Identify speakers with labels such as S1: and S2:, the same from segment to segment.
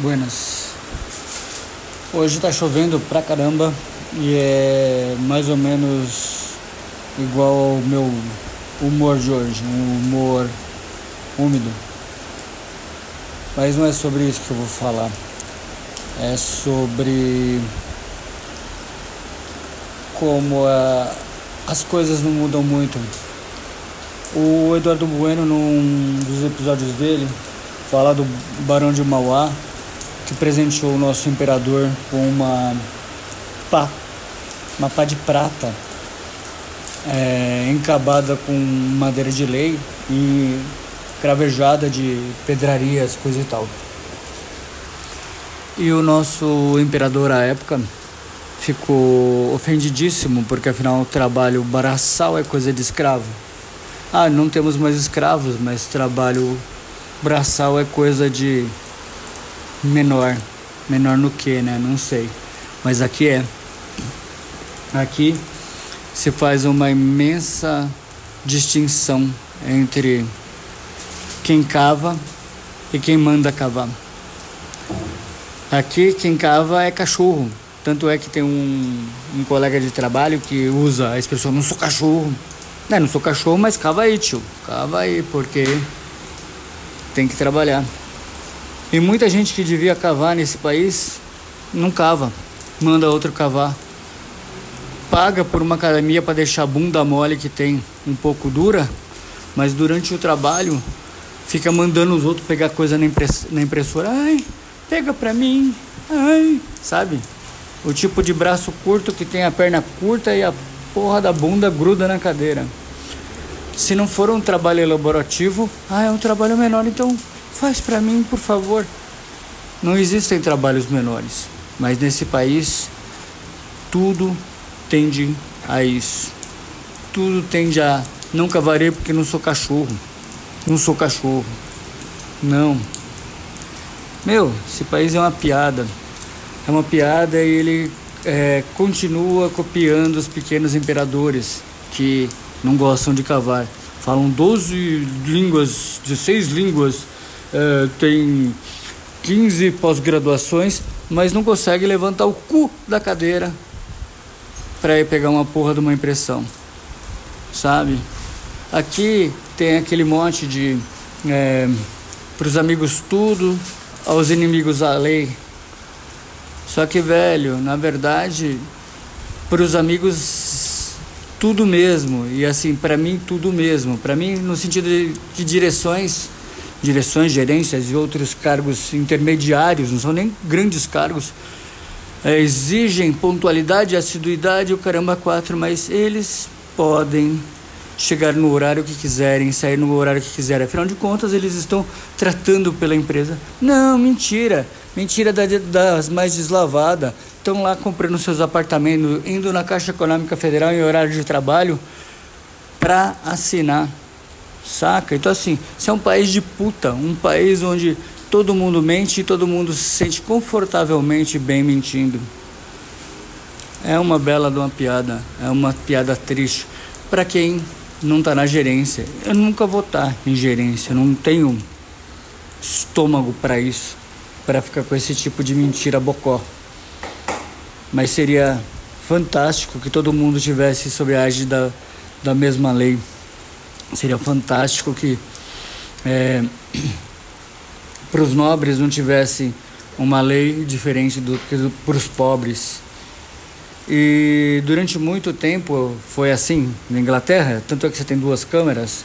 S1: Buenas. Hoje tá chovendo pra caramba e é mais ou menos igual ao meu humor de hoje, um humor úmido. Mas não é sobre isso que eu vou falar. É sobre como a, as coisas não mudam muito. O Eduardo Bueno, num dos episódios dele, fala do Barão de Mauá, que presenteou o nosso imperador com uma pá, uma pá de prata é, encabada com madeira de lei e cravejada de pedrarias, coisa e tal. E o nosso imperador à época ficou ofendidíssimo, porque afinal o trabalho braçal é coisa de escravo. Ah, não temos mais escravos, mas trabalho braçal é coisa de menor. Menor no que, né? Não sei. Mas aqui é. Aqui se faz uma imensa distinção entre quem cava e quem manda cavar. Aqui quem cava é cachorro. Tanto é que tem um, um colega de trabalho que usa a expressão não sou cachorro. Não, não sou cachorro, mas cava aí, tio. Cava aí, porque tem que trabalhar. E muita gente que devia cavar nesse país não cava, manda outro cavar. Paga por uma academia para deixar a bunda mole que tem um pouco dura, mas durante o trabalho fica mandando os outros pegar coisa na, impress na impressora. Ai, pega pra mim. Ai, sabe? O tipo de braço curto que tem a perna curta e a porra da bunda gruda na cadeira. Se não for um trabalho elaborativo, ah, é um trabalho menor, então Faz para mim, por favor. Não existem trabalhos menores, mas nesse país tudo tende a isso. Tudo tende a não cavarei porque não sou cachorro. Não sou cachorro. Não. Meu, esse país é uma piada. É uma piada e ele é, continua copiando os pequenos imperadores que não gostam de cavar. Falam 12 línguas, 16 línguas é, tem 15 pós-graduações, mas não consegue levantar o cu da cadeira para ir pegar uma porra de uma impressão, sabe? Aqui tem aquele monte de é, para os amigos tudo, aos inimigos a lei. Só que velho, na verdade, para os amigos tudo mesmo e assim para mim tudo mesmo. Para mim no sentido de, de direções direções, gerências e outros cargos intermediários, não são nem grandes cargos, é, exigem pontualidade, assiduidade, o caramba quatro, mas eles podem chegar no horário que quiserem, sair no horário que quiserem. Afinal de contas, eles estão tratando pela empresa. Não, mentira. Mentira das mais deslavadas. Estão lá comprando seus apartamentos, indo na Caixa Econômica Federal em horário de trabalho para assinar Saca? Então, assim, isso é um país de puta, um país onde todo mundo mente e todo mundo se sente confortavelmente bem mentindo. É uma bela de uma piada, é uma piada triste para quem não está na gerência. Eu nunca vou estar tá em gerência, não tenho estômago para isso, para ficar com esse tipo de mentira bocó. Mas seria fantástico que todo mundo tivesse sob a égide da, da mesma lei. Seria fantástico que é, para os nobres não tivesse uma lei diferente do que para os pobres. E durante muito tempo foi assim na Inglaterra, tanto é que você tem duas câmeras,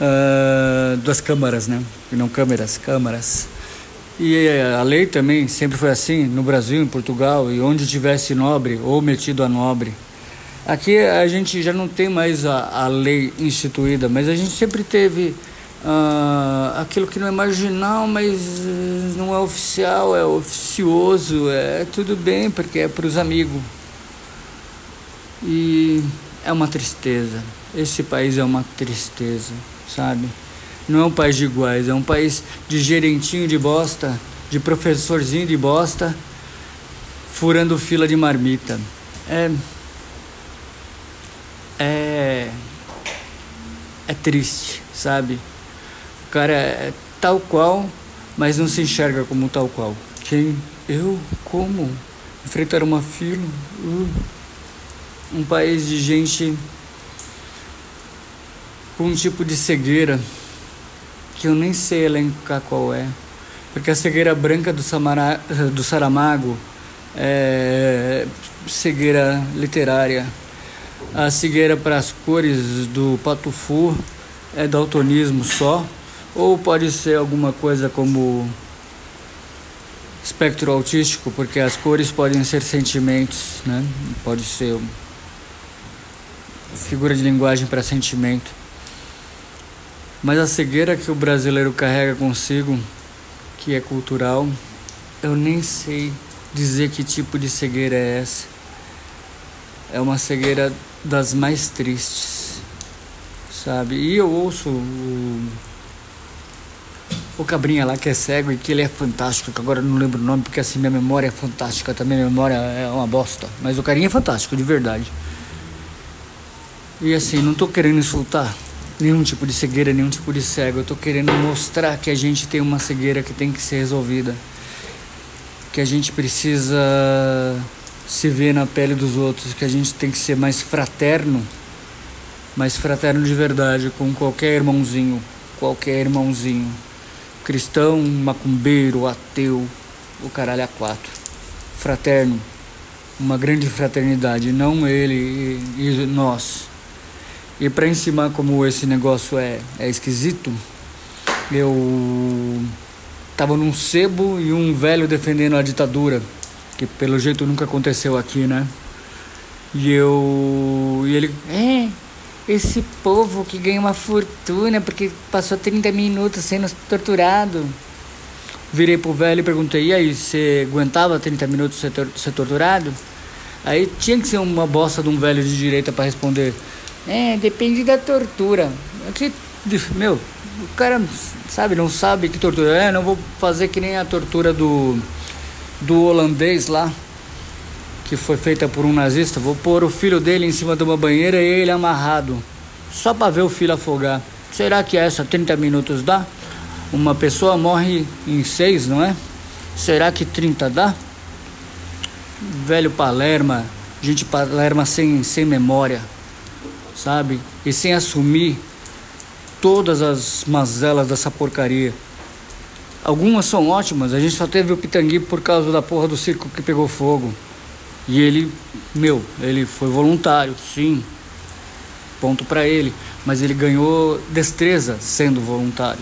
S1: uh, duas câmaras, né? E não câmeras, câmaras. E a lei também sempre foi assim no Brasil, em Portugal, e onde tivesse nobre ou metido a nobre Aqui a gente já não tem mais a, a lei instituída, mas a gente sempre teve uh, aquilo que não é marginal, mas uh, não é oficial, é oficioso, é tudo bem, porque é para os amigos. E é uma tristeza. Esse país é uma tristeza, sabe? Não é um país de iguais, é um país de gerentinho de bosta, de professorzinho de bosta, furando fila de marmita. É é é triste, sabe? O cara é tal qual mas não se enxerga como tal qual. Quem? Eu? Como? Enfrentar uma fila? Uh, um país de gente com um tipo de cegueira que eu nem sei elencar qual é. Porque a cegueira branca do, Samara, do Saramago é cegueira literária. A cegueira para as cores do Patufu é daltonismo só. Ou pode ser alguma coisa como espectro autístico, porque as cores podem ser sentimentos, né? Pode ser figura de linguagem para sentimento. Mas a cegueira que o brasileiro carrega consigo, que é cultural, eu nem sei dizer que tipo de cegueira é essa. É uma cegueira das mais tristes, sabe? E eu ouço o, o Cabrinha lá que é cego e que ele é fantástico, que agora não lembro o nome porque assim minha memória é fantástica, também minha memória é uma bosta. Mas o carinha é fantástico, de verdade. E assim, não tô querendo insultar nenhum tipo de cegueira, nenhum tipo de cego. Eu tô querendo mostrar que a gente tem uma cegueira que tem que ser resolvida. Que a gente precisa se ver na pele dos outros, que a gente tem que ser mais fraterno, mais fraterno de verdade com qualquer irmãozinho, qualquer irmãozinho. Cristão, macumbeiro, ateu, o caralho a quatro. Fraterno, uma grande fraternidade, não ele e, e nós e para ensinar como esse negócio é, é esquisito, eu tava num sebo e um velho defendendo a ditadura, que pelo jeito nunca aconteceu aqui, né? E eu. E ele. É, esse povo que ganha uma fortuna porque passou 30 minutos sendo torturado. Virei pro velho e perguntei: e aí, você aguentava 30 minutos ser, ser torturado? Aí tinha que ser uma bosta de um velho de direita para responder: é, depende da tortura. Que, meu, o cara, sabe, não sabe que tortura é, não vou fazer que nem a tortura do, do holandês lá, que foi feita por um nazista. Vou pôr o filho dele em cima de uma banheira e ele amarrado, só para ver o filho afogar. Será que essa 30 minutos dá? Uma pessoa morre em 6, não é? Será que 30 dá? Velho Palerma, gente Palerma sem, sem memória sabe? E sem assumir todas as mazelas dessa porcaria. Algumas são ótimas, a gente só teve o Pitangui por causa da porra do circo que pegou fogo. E ele, meu, ele foi voluntário, sim. Ponto para ele, mas ele ganhou destreza sendo voluntário.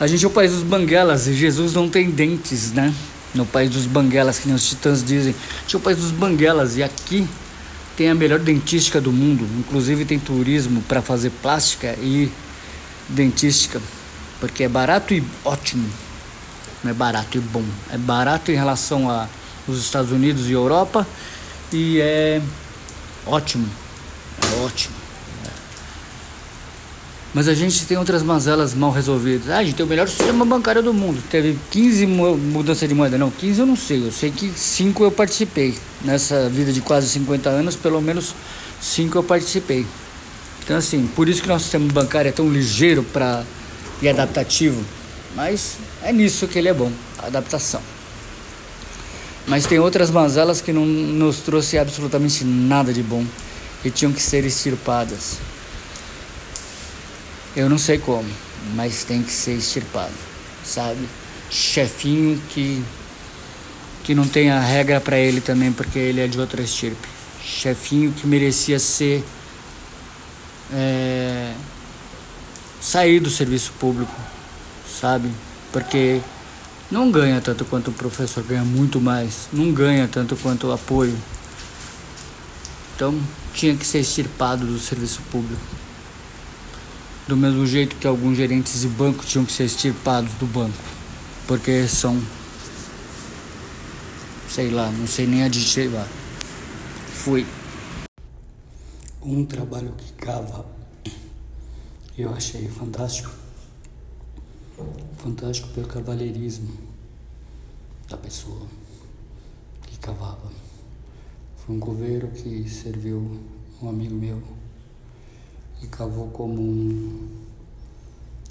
S1: A gente é o país dos banguelas e Jesus não tem dentes, né? No país dos banguelas, que nem os titãs dizem. A gente é o país dos banguelas e aqui tem a melhor dentística do mundo, inclusive tem turismo para fazer plástica e dentística, porque é barato e ótimo. É barato e bom, é barato em relação a os Estados Unidos e Europa e é ótimo, é ótimo. Mas a gente tem outras mazelas mal resolvidas. Ah, a gente tem o melhor sistema bancário do mundo. Teve 15 mudanças de moeda. Não, 15 eu não sei. Eu sei que 5 eu participei. Nessa vida de quase 50 anos, pelo menos 5 eu participei. Então, assim, por isso que nosso sistema bancário é tão ligeiro pra, e adaptativo. Mas é nisso que ele é bom adaptação. Mas tem outras mazelas que não nos trouxe absolutamente nada de bom e tinham que ser extirpadas. Eu não sei como, mas tem que ser extirpado, sabe? Chefinho que que não tem a regra para ele também, porque ele é de outra estirpe. Chefinho que merecia ser é, sair do serviço público, sabe? Porque não ganha tanto quanto o professor, ganha muito mais. Não ganha tanto quanto o apoio. Então tinha que ser extirpado do serviço público. Do mesmo jeito que alguns gerentes de banco tinham que ser extirpados do banco. Porque são. Sei lá, não sei nem adjetivar. Fui. Um trabalho que cava. Eu achei fantástico. Fantástico pelo cavalheirismo da pessoa que cavava. Foi um coveiro que serviu um amigo meu e cavou como um,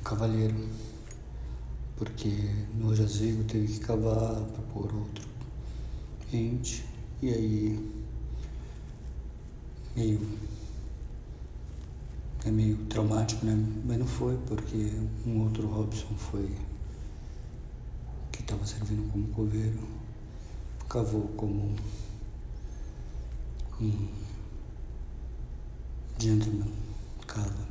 S1: um cavalheiro, porque no jazigo teve que cavar para pôr outro ente, e aí meio é meio traumático, né? Mas não foi, porque um outro Robson foi que estava servindo como coveiro, cavou como um gentleman cava.